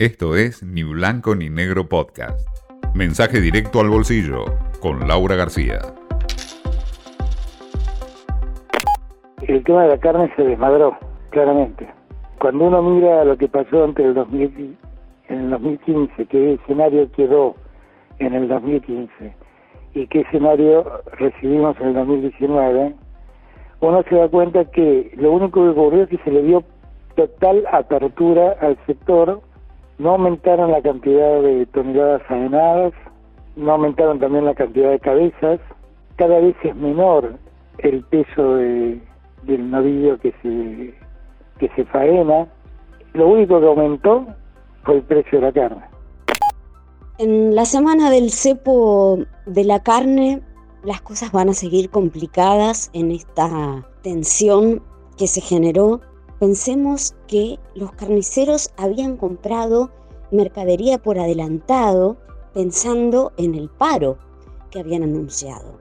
Esto es Ni Blanco ni Negro Podcast. Mensaje directo al bolsillo con Laura García. El tema de la carne se desmadró, claramente. Cuando uno mira lo que pasó entre el 2000, en el 2015, qué escenario quedó en el 2015 y qué escenario recibimos en el 2019, uno se da cuenta que lo único que ocurrió es que se le dio total apertura al sector no aumentaron la cantidad de toneladas faenadas, no aumentaron también la cantidad de cabezas, cada vez es menor el peso de, del novillo que se, que se faena, lo único que aumentó fue el precio de la carne. En la semana del cepo de la carne, las cosas van a seguir complicadas en esta tensión que se generó Pensemos que los carniceros habían comprado mercadería por adelantado pensando en el paro que habían anunciado.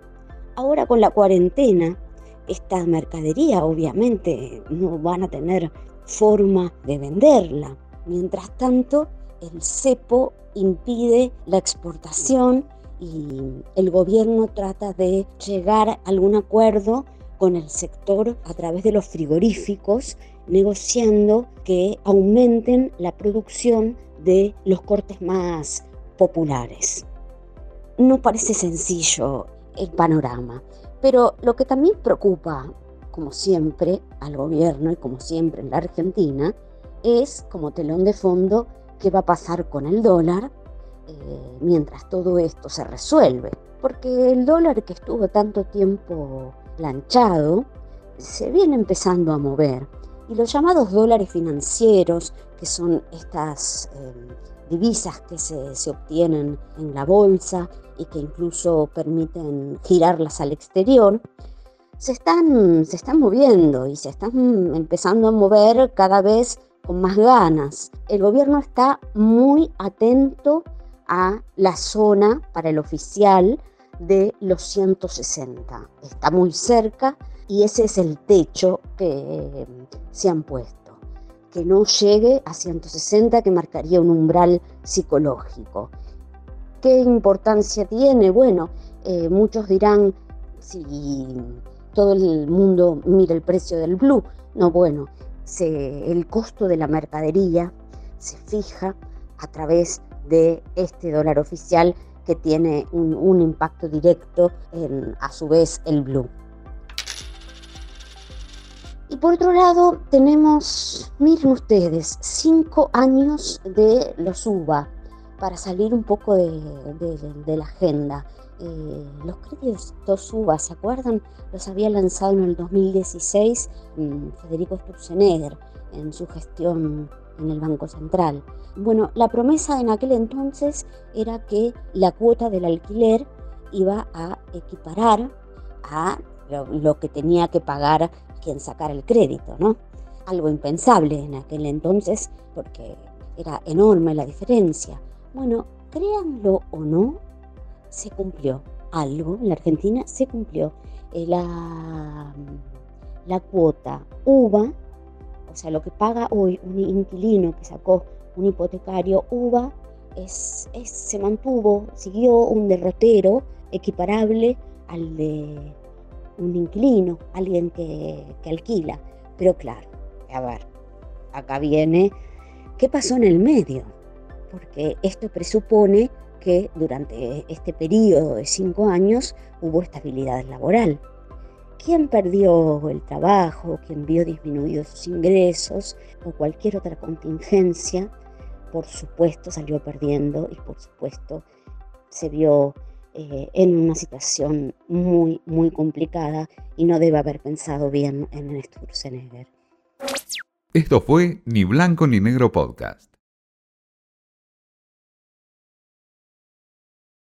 Ahora con la cuarentena, esta mercadería obviamente no van a tener forma de venderla. Mientras tanto, el cepo impide la exportación y el gobierno trata de llegar a algún acuerdo con el sector a través de los frigoríficos negociando que aumenten la producción de los cortes más populares. No parece sencillo el panorama, pero lo que también preocupa, como siempre, al gobierno y como siempre en la Argentina, es como telón de fondo qué va a pasar con el dólar eh, mientras todo esto se resuelve. Porque el dólar que estuvo tanto tiempo planchado se viene empezando a mover y los llamados dólares financieros, que son estas em, divisas que se, obtienen en la bolsa y que incluso permiten girarlas al exterior, se están, se están moviendo y se están empezando a mover cada vez con más ganas. El gobierno está muy atento a la zona para el oficial de los 160. Está muy cerca y ese es el techo que se han puesto. Que no llegue a 160, que marcaría un umbral psicológico. ¿Qué importancia tiene? Bueno, eh, muchos dirán, si todo el mundo mira el precio del blue, no, bueno, el costo de la mercadería se fija a través de este dólar oficial que tiene un, impacto directo en, a su vez, el blue. Y por otro lado, tenemos, miren ustedes, cinco años de los UBA para salir un poco de, la agenda. Eh, los créditos UBA, ¿se acuerdan? Los había lanzado en el 2016 mm, Federico Sturzenegger en su gestión en el Banco Central. Bueno, la promesa en aquel entonces era que la cuota del alquiler iba a equiparar a lo que tenía que pagar quien sacara el crédito, ¿no? Algo impensable en aquel entonces porque era enorme la diferencia. Bueno, créanlo o no, se cumplió. Algo en la Argentina se cumplió. Eh, la, la cuota UVA, o sea, lo que paga hoy un inquilino que sacó un hipotecario UVA, es, se mantuvo, siguió un derrotero equiparable al de un inquilino, alguien que, alquila. Pero claro, a ver, acá viene, ¿qué pasó en el medio? Porque esto presupone que durante este periodo de cinco años hubo estabilidad laboral. ¿Quién perdió el trabajo, quien vio disminuidos sus ingresos o cualquier otra contingencia, por supuesto salió perdiendo y por supuesto se vio eh, en una situación muy, muy complicada y no debe haber pensado bien en Néstor Senegger. Esto fue Ni Blanco ni Negro Podcast.